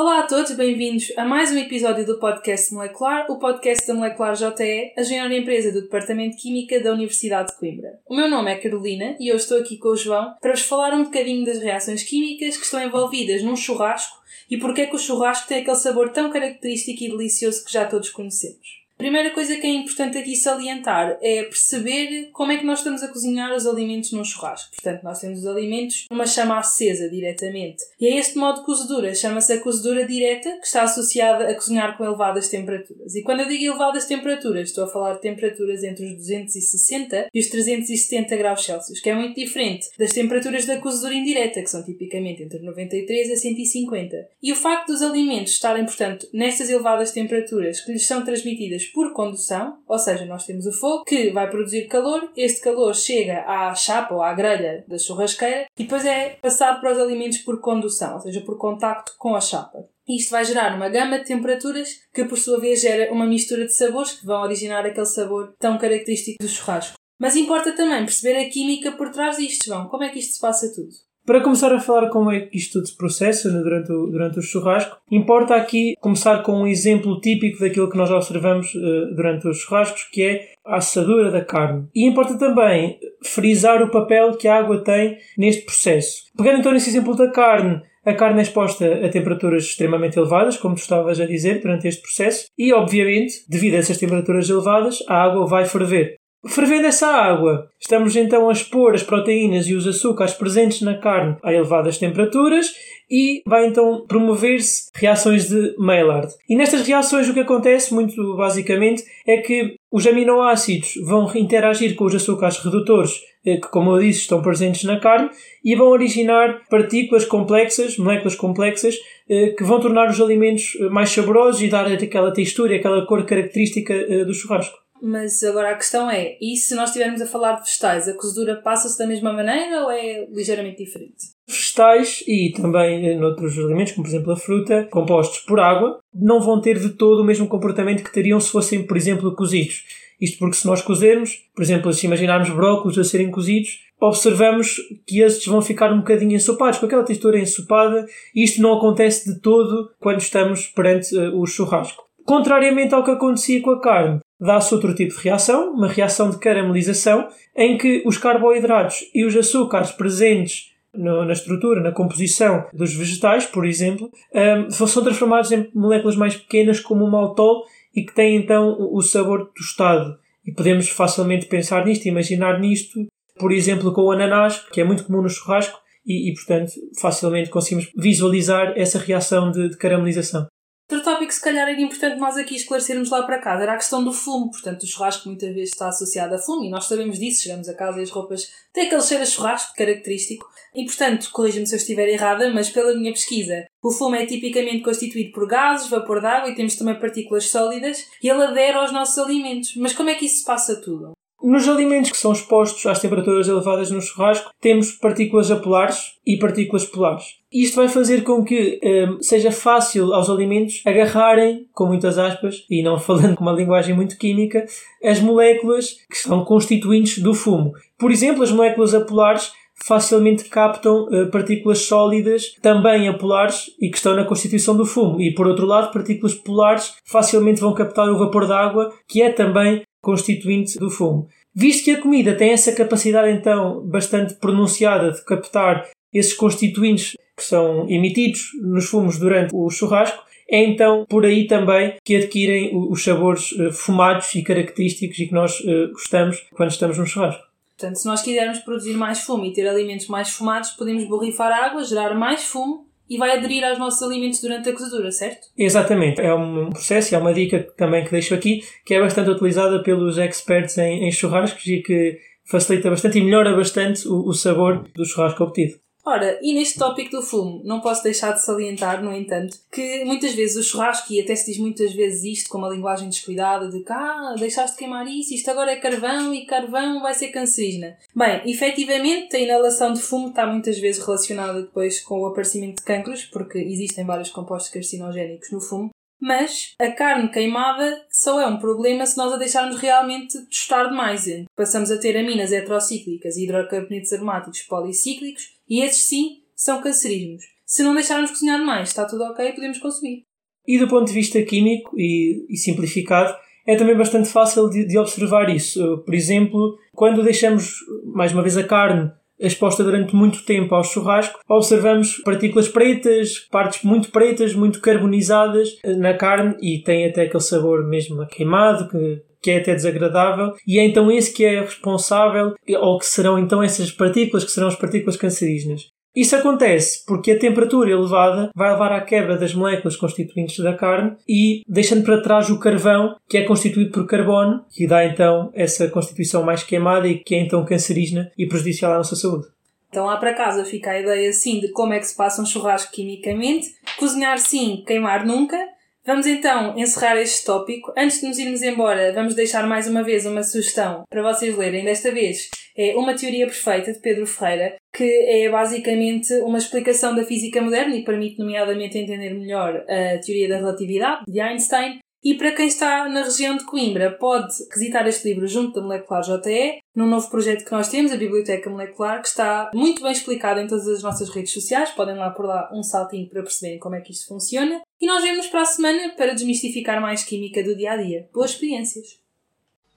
Olá a todos, bem-vindos a mais um episódio do podcast Molecular, o podcast da Molecular JE, a maior empresa do Departamento de Química da Universidade de Coimbra. O meu nome é Carolina e eu estou aqui com o João para vos falar um bocadinho das reações químicas que estão envolvidas num churrasco e porque é que o churrasco tem aquele sabor tão característico e delicioso que já todos conhecemos. Primeira coisa que é importante aqui salientar é perceber como é que nós estamos a cozinhar os alimentos num churrasco. Portanto, nós temos os alimentos numa chama acesa diretamente. E é este modo de cozedura, chama-se a cozedura direta, que está associada a cozinhar com elevadas temperaturas. E quando eu digo elevadas temperaturas, estou a falar de temperaturas entre os 260 e os 370 graus Celsius, que é muito diferente das temperaturas da cozedura indireta, que são tipicamente entre 93 a 150. E o facto dos alimentos estarem, portanto, nestas elevadas temperaturas que lhes são transmitidas por condução, ou seja, nós temos o fogo que vai produzir calor, este calor chega à chapa ou à grelha da churrasqueira e depois é passado para os alimentos por condução, ou seja, por contacto com a chapa. Isto vai gerar uma gama de temperaturas que, por sua vez, gera uma mistura de sabores que vão originar aquele sabor tão característico do churrasco. Mas importa também perceber a química por trás disto, João. Como é que isto se passa tudo? Para começar a falar como é que isto tudo se processa né, durante, o, durante o churrasco, importa aqui começar com um exemplo típico daquilo que nós observamos uh, durante os churrascos, que é a assadura da carne. E importa também frisar o papel que a água tem neste processo. Pegando então nesse exemplo da carne, a carne é exposta a temperaturas extremamente elevadas, como tu estavas a dizer, durante este processo, e obviamente, devido a essas temperaturas elevadas, a água vai ferver. Fervendo essa água, estamos então a expor as proteínas e os açúcares presentes na carne a elevadas temperaturas e vai então promover-se reações de Maillard. E nestas reações o que acontece, muito basicamente, é que os aminoácidos vão interagir com os açúcares redutores que, como eu disse, estão presentes na carne e vão originar partículas complexas, moléculas complexas, que vão tornar os alimentos mais saborosos e dar aquela textura e aquela cor característica do churrasco. Mas agora a questão é, e se nós estivermos a falar de vegetais, a cozedura passa-se da mesma maneira ou é ligeiramente diferente? Vegetais e também noutros alimentos, como por exemplo a fruta, compostos por água, não vão ter de todo o mesmo comportamento que teriam se fossem, por exemplo, cozidos. Isto porque se nós cozermos, por exemplo, se imaginarmos brócolos a serem cozidos, observamos que estes vão ficar um bocadinho ensopados, com aquela textura ensopada, e isto não acontece de todo quando estamos perante uh, o churrasco. Contrariamente ao que acontecia com a carne, dá-se outro tipo de reação, uma reação de caramelização, em que os carboidratos e os açúcares presentes no, na estrutura, na composição dos vegetais, por exemplo, um, são transformados em moléculas mais pequenas, como o maltol, e que têm então o sabor tostado. E podemos facilmente pensar nisto, imaginar nisto, por exemplo, com o ananás, que é muito comum no churrasco, e, e portanto, facilmente conseguimos visualizar essa reação de, de caramelização. Outro tópico, se calhar, era importante nós aqui esclarecermos lá para casa era a questão do fumo. Portanto, o churrasco muitas vezes está associado a fumo e nós sabemos disso. Chegamos a casa e as roupas têm aquele cheiro a churrasco característico. E, portanto, corrija-me se eu estiver errada, mas pela minha pesquisa, o fumo é tipicamente constituído por gases, vapor de água e temos também partículas sólidas e ele adere aos nossos alimentos. Mas como é que isso se passa tudo? Nos alimentos que são expostos às temperaturas elevadas no churrasco, temos partículas apolares e partículas polares. Isto vai fazer com que um, seja fácil aos alimentos agarrarem, com muitas aspas, e não falando com uma linguagem muito química, as moléculas que são constituintes do fumo. Por exemplo, as moléculas apolares facilmente captam uh, partículas sólidas também apolares e que estão na constituição do fumo. E por outro lado, partículas polares facilmente vão captar o vapor da água, que é também constituinte do fumo. Visto que a comida tem essa capacidade então bastante pronunciada de captar esses constituintes que são emitidos nos fumos durante o churrasco, é então por aí também que adquirem os sabores fumados e característicos e que nós gostamos quando estamos no churrasco. Portanto, se nós quisermos produzir mais fumo e ter alimentos mais fumados, podemos borrifar água, gerar mais fumo e vai aderir aos nossos alimentos durante a cozedura, certo? Exatamente. É um processo e é uma dica também que deixo aqui, que é bastante utilizada pelos experts em, em churrascos e que facilita bastante e melhora bastante o, o sabor do churrasco obtido. Ora, e neste tópico do fumo, não posso deixar de salientar, no entanto, que muitas vezes o churrasco, e até se diz muitas vezes isto com uma linguagem descuidada, de que ah, deixaste de queimar isso, isto agora é carvão e carvão vai ser cancerígena. Bem, efetivamente a inalação de fumo está muitas vezes relacionada depois com o aparecimento de cancros, porque existem vários compostos carcinogénicos no fumo, mas a carne queimada só é um problema se nós a deixarmos realmente tostar demais. Passamos a ter aminas heterocíclicas e hidrocarbonetos aromáticos policíclicos e esses sim são cancerígenos. Se não deixarmos cozinhar demais, está tudo ok, podemos consumir. E do ponto de vista químico e, e simplificado, é também bastante fácil de, de, observar isso. Por exemplo, quando deixamos mais uma vez a carne exposta durante muito tempo ao churrasco, observamos partículas pretas, partes muito pretas, muito carbonizadas na carne e tem até aquele sabor mesmo queimado que, que é até desagradável e é então esse que é responsável ou que serão então essas partículas que serão as partículas cancerígenas. Isso acontece porque a temperatura elevada vai levar à quebra das moléculas constituintes da carne e deixando para trás o carvão, que é constituído por carbono, que dá então essa constituição mais queimada e que é então cancerígena e prejudicial à nossa saúde. Então lá para casa fica a ideia assim de como é que se passa um churrasco quimicamente. Cozinhar sim, queimar nunca. Vamos então encerrar este tópico. Antes de nos irmos embora, vamos deixar mais uma vez uma sugestão para vocês lerem. Desta vez é Uma Teoria Perfeita, de Pedro Ferreira, que é basicamente uma explicação da física moderna e permite, nomeadamente, entender melhor a teoria da relatividade de Einstein. E para quem está na região de Coimbra, pode visitar este livro junto da Molecular JE, num novo projeto que nós temos, a Biblioteca Molecular, que está muito bem explicado em todas as nossas redes sociais. Podem lá por lá um saltinho para perceberem como é que isto funciona. E nós vemos para a semana para desmistificar mais química do dia a dia. Boas experiências!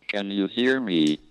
Can you hear me?